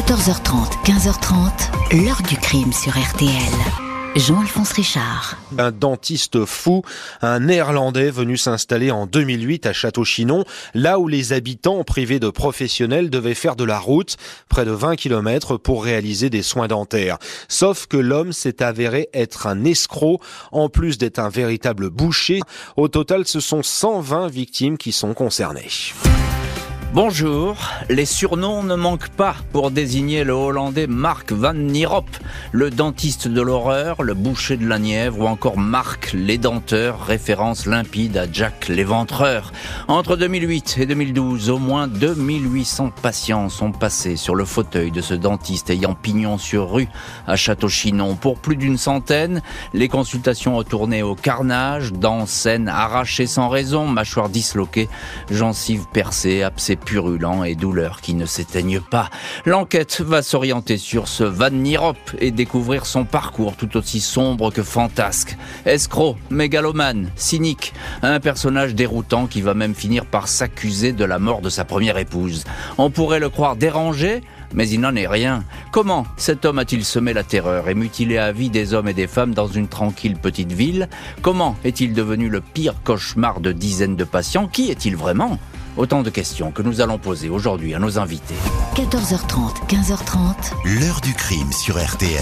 14h30, 15h30, l'heure du crime sur RTL. Jean-Alphonse Richard. Un dentiste fou, un néerlandais venu s'installer en 2008 à Château-Chinon, là où les habitants privés de professionnels devaient faire de la route, près de 20 km pour réaliser des soins dentaires. Sauf que l'homme s'est avéré être un escroc, en plus d'être un véritable boucher. Au total, ce sont 120 victimes qui sont concernées. Bonjour, les surnoms ne manquent pas pour désigner le Hollandais Mark van Nierop, le dentiste de l'horreur, le boucher de la Nièvre ou encore Marc l'édenteur, référence limpide à Jack l'éventreur. Entre 2008 et 2012, au moins 2800 patients sont passés sur le fauteuil de ce dentiste ayant pignon sur rue à Château-Chinon. Pour plus d'une centaine, les consultations ont tourné au carnage, dents saines arrachées sans raison, mâchoires disloquées, gencives percées, abcès purulents et douleurs qui ne s'éteignent pas. L'enquête va s'orienter sur ce Van Nierop et découvrir son parcours tout aussi sombre que fantasque. Escroc, mégalomane, cynique, un personnage déroutant qui va même finir par s'accuser de la mort de sa première épouse. On pourrait le croire dérangé, mais il n'en est rien. Comment cet homme a-t-il semé la terreur et mutilé à vie des hommes et des femmes dans une tranquille petite ville? Comment est-il devenu le pire cauchemar de dizaines de patients? Qui est-il vraiment? Autant de questions que nous allons poser aujourd'hui à nos invités. 14h30, 15h30. L'heure du crime sur RTL.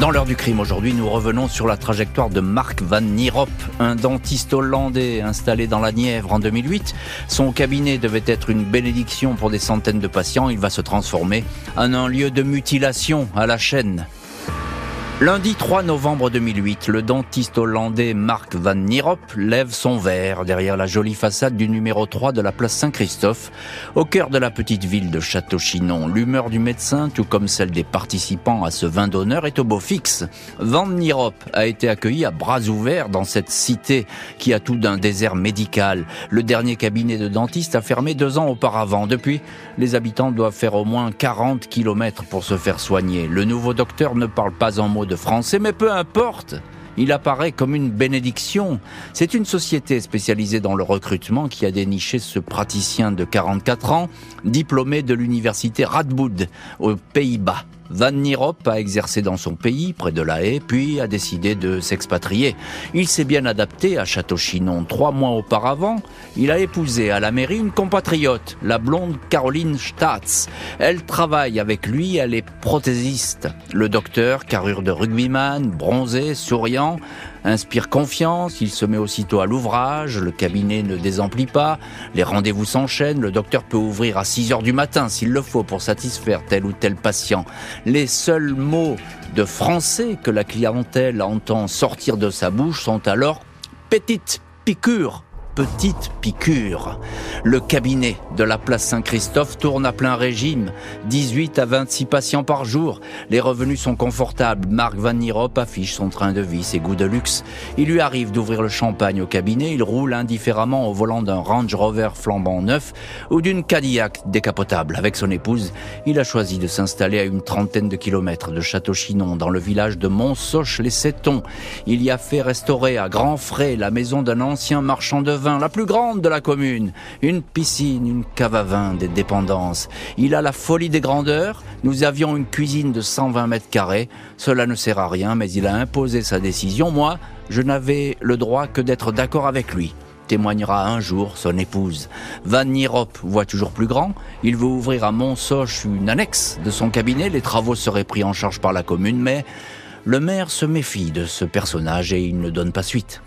Dans l'heure du crime aujourd'hui, nous revenons sur la trajectoire de Mark Van Nierop, un dentiste hollandais installé dans la Nièvre en 2008. Son cabinet devait être une bénédiction pour des centaines de patients. Il va se transformer en un lieu de mutilation à la chaîne. Lundi 3 novembre 2008, le dentiste hollandais Mark van Nierop lève son verre derrière la jolie façade du numéro 3 de la place Saint-Christophe, au cœur de la petite ville de Château-Chinon. L'humeur du médecin, tout comme celle des participants à ce vin d'honneur, est au beau fixe. Van Nierop a été accueilli à bras ouverts dans cette cité qui a tout d'un désert médical. Le dernier cabinet de dentiste a fermé deux ans auparavant. Depuis, les habitants doivent faire au moins 40 kilomètres pour se faire soigner. Le nouveau docteur ne parle pas en mots de français, mais peu importe. Il apparaît comme une bénédiction. C'est une société spécialisée dans le recrutement qui a déniché ce praticien de 44 ans, diplômé de l'université Radboud, aux Pays-Bas. Van Nierop a exercé dans son pays, près de La Haye, puis a décidé de s'expatrier. Il s'est bien adapté à Château-Chinon. Trois mois auparavant, il a épousé à la mairie une compatriote, la blonde Caroline Staats. Elle travaille avec lui, elle est prothésiste. Le docteur, carrure de rugbyman, bronzé, souriant, inspire confiance, il se met aussitôt à l'ouvrage, le cabinet ne désemplit pas, les rendez-vous s'enchaînent, le docteur peut ouvrir à 6 heures du matin s'il le faut pour satisfaire tel ou tel patient. Les seuls mots de français que la clientèle entend sortir de sa bouche sont alors petite piqûre petite piqûre. Le cabinet de la place Saint-Christophe tourne à plein régime, 18 à 26 patients par jour. Les revenus sont confortables. Marc Van Nierop affiche son train de vie, ses goûts de luxe. Il lui arrive d'ouvrir le champagne au cabinet, il roule indifféremment au volant d'un Range Rover flambant neuf ou d'une Cadillac décapotable. Avec son épouse, il a choisi de s'installer à une trentaine de kilomètres de Château-Chinon, dans le village de Montsoche-les-Sétons. Il y a fait restaurer à grands frais la maison d'un ancien marchand de vin la plus grande de la commune. Une piscine, une cave à vin, des dépendances. Il a la folie des grandeurs. Nous avions une cuisine de 120 mètres carrés. Cela ne sert à rien, mais il a imposé sa décision. Moi, je n'avais le droit que d'être d'accord avec lui témoignera un jour son épouse. Van Nierop voit toujours plus grand. Il veut ouvrir à Montsoche une annexe de son cabinet. Les travaux seraient pris en charge par la commune, mais le maire se méfie de ce personnage et il ne donne pas suite.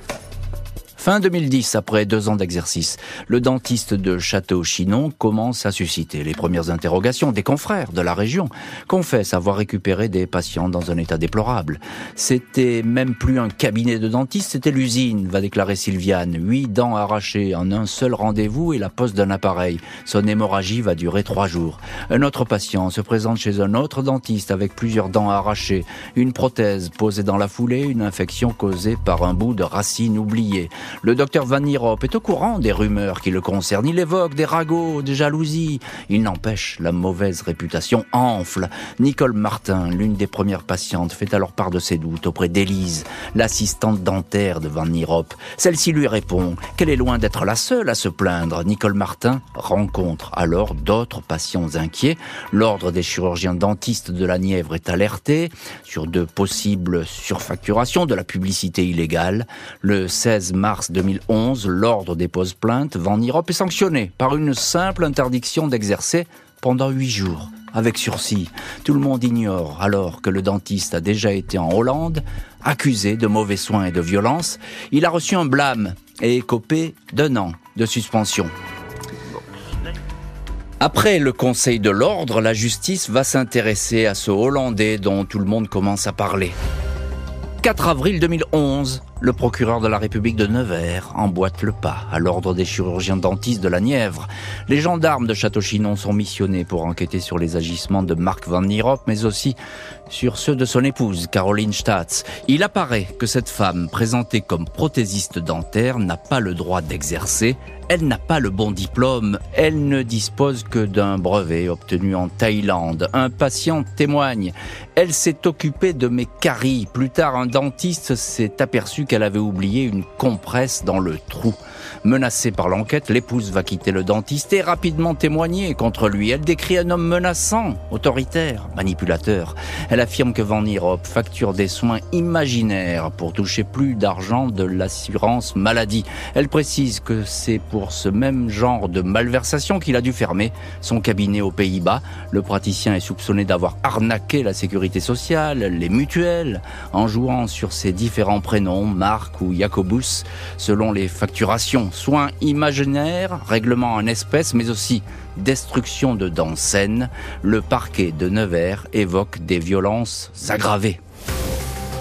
Fin 2010, après deux ans d'exercice, le dentiste de Château-Chinon commence à susciter les premières interrogations des confrères de la région, confesse avoir récupéré des patients dans un état déplorable. C'était même plus un cabinet de dentiste, c'était l'usine, va déclarer Sylviane. Huit dents arrachées en un seul rendez-vous et la pose d'un appareil. Son hémorragie va durer trois jours. Un autre patient se présente chez un autre dentiste avec plusieurs dents arrachées, une prothèse posée dans la foulée, une infection causée par un bout de racine oubliée. Le docteur Van Nierop est au courant des rumeurs qui le concernent. Il évoque des ragots, des jalousies. Il n'empêche, la mauvaise réputation enfle. Nicole Martin, l'une des premières patientes, fait alors part de ses doutes auprès d'Élise, l'assistante dentaire de Van Nierop. Celle-ci lui répond qu'elle est loin d'être la seule à se plaindre. Nicole Martin rencontre alors d'autres patients inquiets. L'ordre des chirurgiens dentistes de la Nièvre est alerté sur de possibles surfacturations de la publicité illégale. Le 16 mars 2011, l'ordre dépose plainte. Van Nierop est sanctionné par une simple interdiction d'exercer pendant huit jours, avec sursis. Tout le monde ignore alors que le dentiste a déjà été en Hollande, accusé de mauvais soins et de violence. Il a reçu un blâme et écopé d'un an de suspension. Après le Conseil de l'ordre, la justice va s'intéresser à ce Hollandais dont tout le monde commence à parler. 4 avril 2011, le procureur de la République de Nevers emboîte le pas à l'ordre des chirurgiens dentistes de la Nièvre. Les gendarmes de Château-Chinon sont missionnés pour enquêter sur les agissements de Marc Van Nierop, mais aussi sur ceux de son épouse, Caroline Staats. Il apparaît que cette femme, présentée comme prothésiste dentaire, n'a pas le droit d'exercer. Elle n'a pas le bon diplôme. Elle ne dispose que d'un brevet obtenu en Thaïlande. Un patient témoigne. Elle s'est occupée de mes caries. Plus tard, un dentiste s'est aperçu qu'elle avait oublié une compresse dans le trou. Menacée par l'enquête, l'épouse va quitter le dentiste et rapidement témoigner contre lui. Elle décrit un homme menaçant, autoritaire, manipulateur. Elle affirme que Van Nierop facture des soins imaginaires pour toucher plus d'argent de l'assurance maladie. Elle précise que c'est pour ce même genre de malversation qu'il a dû fermer son cabinet aux Pays-Bas. Le praticien est soupçonné d'avoir arnaqué la sécurité sociale, les mutuelles, en jouant sur ses différents prénoms, Marc ou Jacobus, selon les facturations. Soins imaginaires, règlement en espèces, mais aussi destruction de dents saines. Le parquet de Nevers évoque des violences aggravées.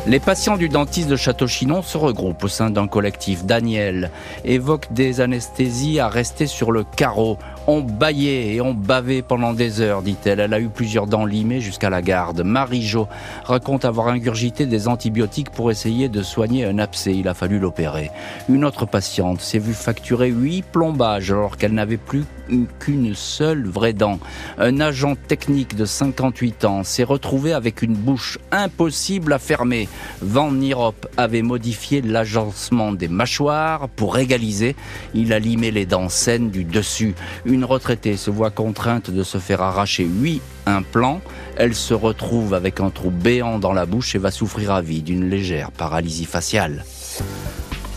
Les patients du dentiste de Château-Chinon se regroupent au sein d'un collectif. Daniel évoque des anesthésies à rester sur le carreau. On baillait et on bavait pendant des heures, dit-elle. Elle a eu plusieurs dents limées jusqu'à la garde. Marie-Jo raconte avoir ingurgité des antibiotiques pour essayer de soigner un abcès. Il a fallu l'opérer. Une autre patiente s'est vue facturer huit plombages alors qu'elle n'avait plus qu'une seule vraie dent. Un agent technique de 58 ans s'est retrouvé avec une bouche impossible à fermer. Van Nierop avait modifié l'agencement des mâchoires pour égaliser. Il a limé les dents saines du dessus. Retraitée se voit contrainte de se faire arracher huit implants. Elle se retrouve avec un trou béant dans la bouche et va souffrir à vie d'une légère paralysie faciale.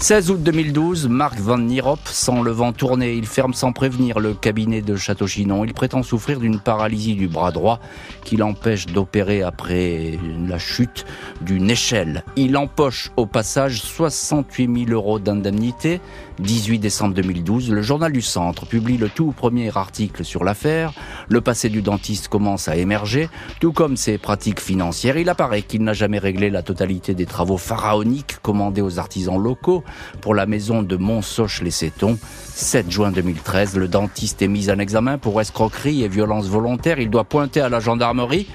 16 août 2012, Marc Van Nierop sent le vent tourner. Il ferme sans prévenir le cabinet de Château-Chinon. Il prétend souffrir d'une paralysie du bras droit qui l'empêche d'opérer après la chute d'une échelle. Il empoche au passage 68 000 euros d'indemnité. 18 décembre 2012, le journal du Centre publie le tout premier article sur l'affaire. Le passé du dentiste commence à émerger, tout comme ses pratiques financières. Il apparaît qu'il n'a jamais réglé la totalité des travaux pharaoniques commandés aux artisans locaux pour la maison de Montsoche-les-Sétons. 7 juin 2013, le dentiste est mis en examen pour escroquerie et violence volontaire. Il doit pointer à la gendarmerie.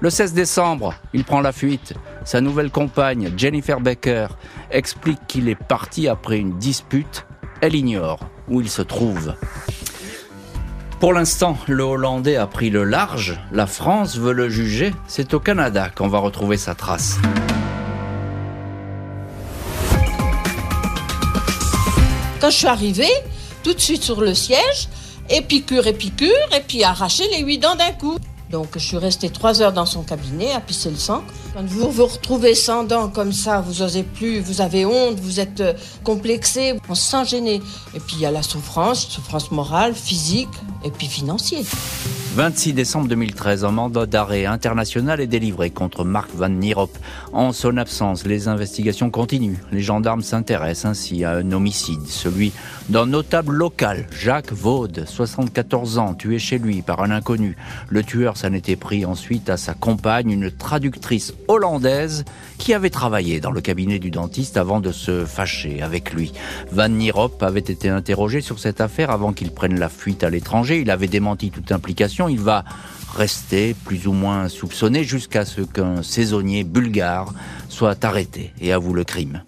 Le 16 décembre, il prend la fuite. Sa nouvelle compagne, Jennifer Baker, explique qu'il est parti après une dispute. Elle ignore où il se trouve. Pour l'instant, le Hollandais a pris le large. La France veut le juger. C'est au Canada qu'on va retrouver sa trace. Je suis arrivée, tout de suite sur le siège, et piqûre, et puis arracher les huit dents d'un coup. Donc je suis restée trois heures dans son cabinet à pisser le sang. Quand vous vous retrouvez sans dents comme ça, vous osez plus, vous avez honte, vous êtes euh, complexé, on se sent gêné. Et puis il y a la souffrance, souffrance morale, physique et puis financière. 26 décembre 2013, un mandat d'arrêt international est délivré contre Marc Van Nierop. En son absence, les investigations continuent. Les gendarmes s'intéressent ainsi à un homicide, celui d'un notable local, Jacques Vaud, 74 ans, tué chez lui par un inconnu. Le tueur s'en était pris ensuite à sa compagne, une traductrice hollandaise qui avait travaillé dans le cabinet du dentiste avant de se fâcher avec lui. Van Nierop avait été interrogé sur cette affaire avant qu'il prenne la fuite à l'étranger. Il avait démenti toute implication. Il va rester plus ou moins soupçonné jusqu'à ce qu'un saisonnier bulgare soit arrêté et avoue le crime.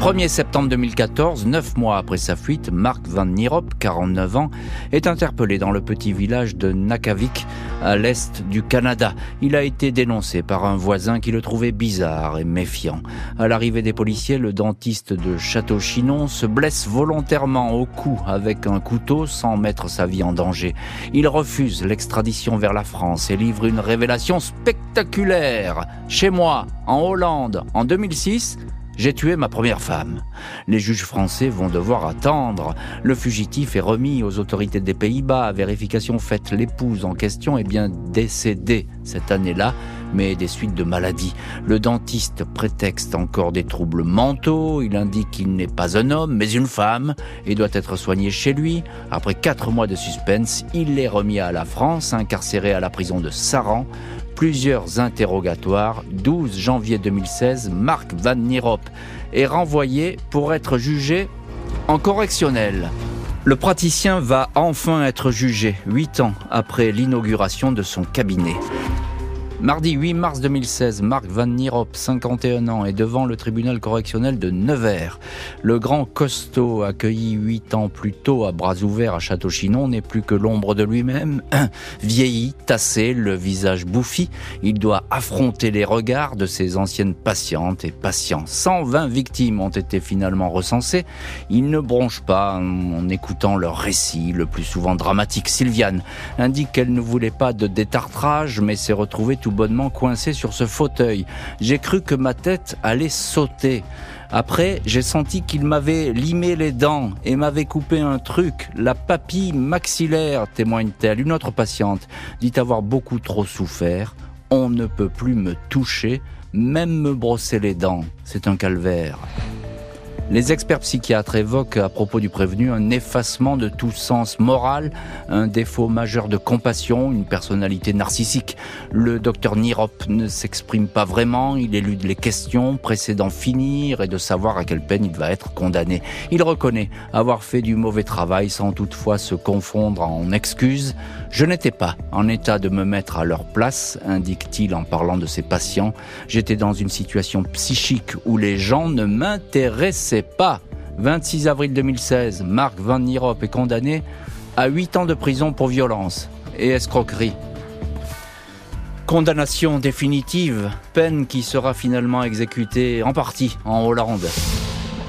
1er septembre 2014, neuf mois après sa fuite, Marc Van Nierop, 49 ans, est interpellé dans le petit village de Nakavik, à l'est du Canada. Il a été dénoncé par un voisin qui le trouvait bizarre et méfiant. À l'arrivée des policiers, le dentiste de Château-Chinon se blesse volontairement au cou avec un couteau sans mettre sa vie en danger. Il refuse l'extradition vers la France et livre une révélation spectaculaire. Chez moi, en Hollande, en 2006, j'ai tué ma première femme. Les juges français vont devoir attendre. Le fugitif est remis aux autorités des Pays-Bas. Vérification faite, l'épouse en question est bien décédée cette année-là, mais des suites de maladies. Le dentiste prétexte encore des troubles mentaux. Il indique qu'il n'est pas un homme, mais une femme, et doit être soigné chez lui. Après quatre mois de suspense, il est remis à la France, incarcéré à la prison de Saran plusieurs interrogatoires. 12 janvier 2016, Marc Van Nierop est renvoyé pour être jugé en correctionnel. Le praticien va enfin être jugé, huit ans après l'inauguration de son cabinet. Mardi 8 mars 2016, Marc Van Nierop, 51 ans, est devant le tribunal correctionnel de Nevers. Le grand costaud, accueilli huit ans plus tôt à bras ouverts à Château-Chinon, n'est plus que l'ombre de lui-même. Vieilli, tassé, le visage bouffi, il doit affronter les regards de ses anciennes patientes et patients. 120 victimes ont été finalement recensées. Il ne bronche pas en écoutant leur récit, le plus souvent dramatique. Sylviane indique qu'elle ne voulait pas de détartrage, mais s'est retrouvée bonnement coincé sur ce fauteuil. J'ai cru que ma tête allait sauter. Après, j'ai senti qu'il m'avait limé les dents et m'avait coupé un truc, la papille maxillaire, témoigne-t-elle. Une autre patiente dit avoir beaucoup trop souffert. On ne peut plus me toucher, même me brosser les dents. C'est un calvaire. Les experts psychiatres évoquent à propos du prévenu un effacement de tout sens moral, un défaut majeur de compassion, une personnalité narcissique. Le docteur Nirop ne s'exprime pas vraiment, il élude les questions précédant finir et de savoir à quelle peine il va être condamné. Il reconnaît avoir fait du mauvais travail sans toutefois se confondre en excuses. Je n'étais pas en état de me mettre à leur place, indique-t-il en parlant de ses patients. J'étais dans une situation psychique où les gens ne m'intéressaient pas. 26 avril 2016, Marc Van Nierop est condamné à 8 ans de prison pour violence et escroquerie. Condamnation définitive, peine qui sera finalement exécutée en partie en Hollande.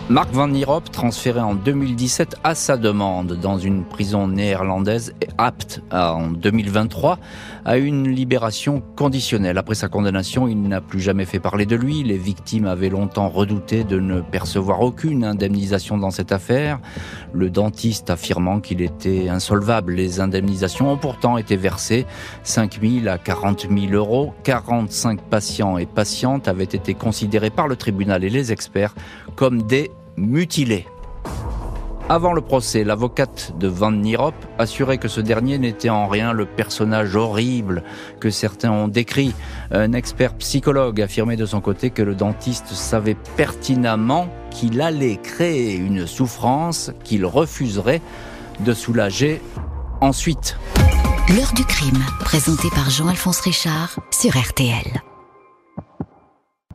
Marc Van Nierop, transféré en 2017 à sa demande dans une prison néerlandaise, est apte en 2023 à une libération conditionnelle. Après sa condamnation, il n'a plus jamais fait parler de lui. Les victimes avaient longtemps redouté de ne percevoir aucune indemnisation dans cette affaire. Le dentiste affirmant qu'il était insolvable. Les indemnisations ont pourtant été versées 5 000 à 40 000 euros. 45 patients et patientes avaient été considérés par le tribunal et les experts comme des mutilé. Avant le procès, l'avocate de Van Nierop assurait que ce dernier n'était en rien le personnage horrible que certains ont décrit. Un expert psychologue affirmait de son côté que le dentiste savait pertinemment qu'il allait créer une souffrance qu'il refuserait de soulager ensuite. L'heure du crime, présenté par Jean-Alphonse Richard sur RTL.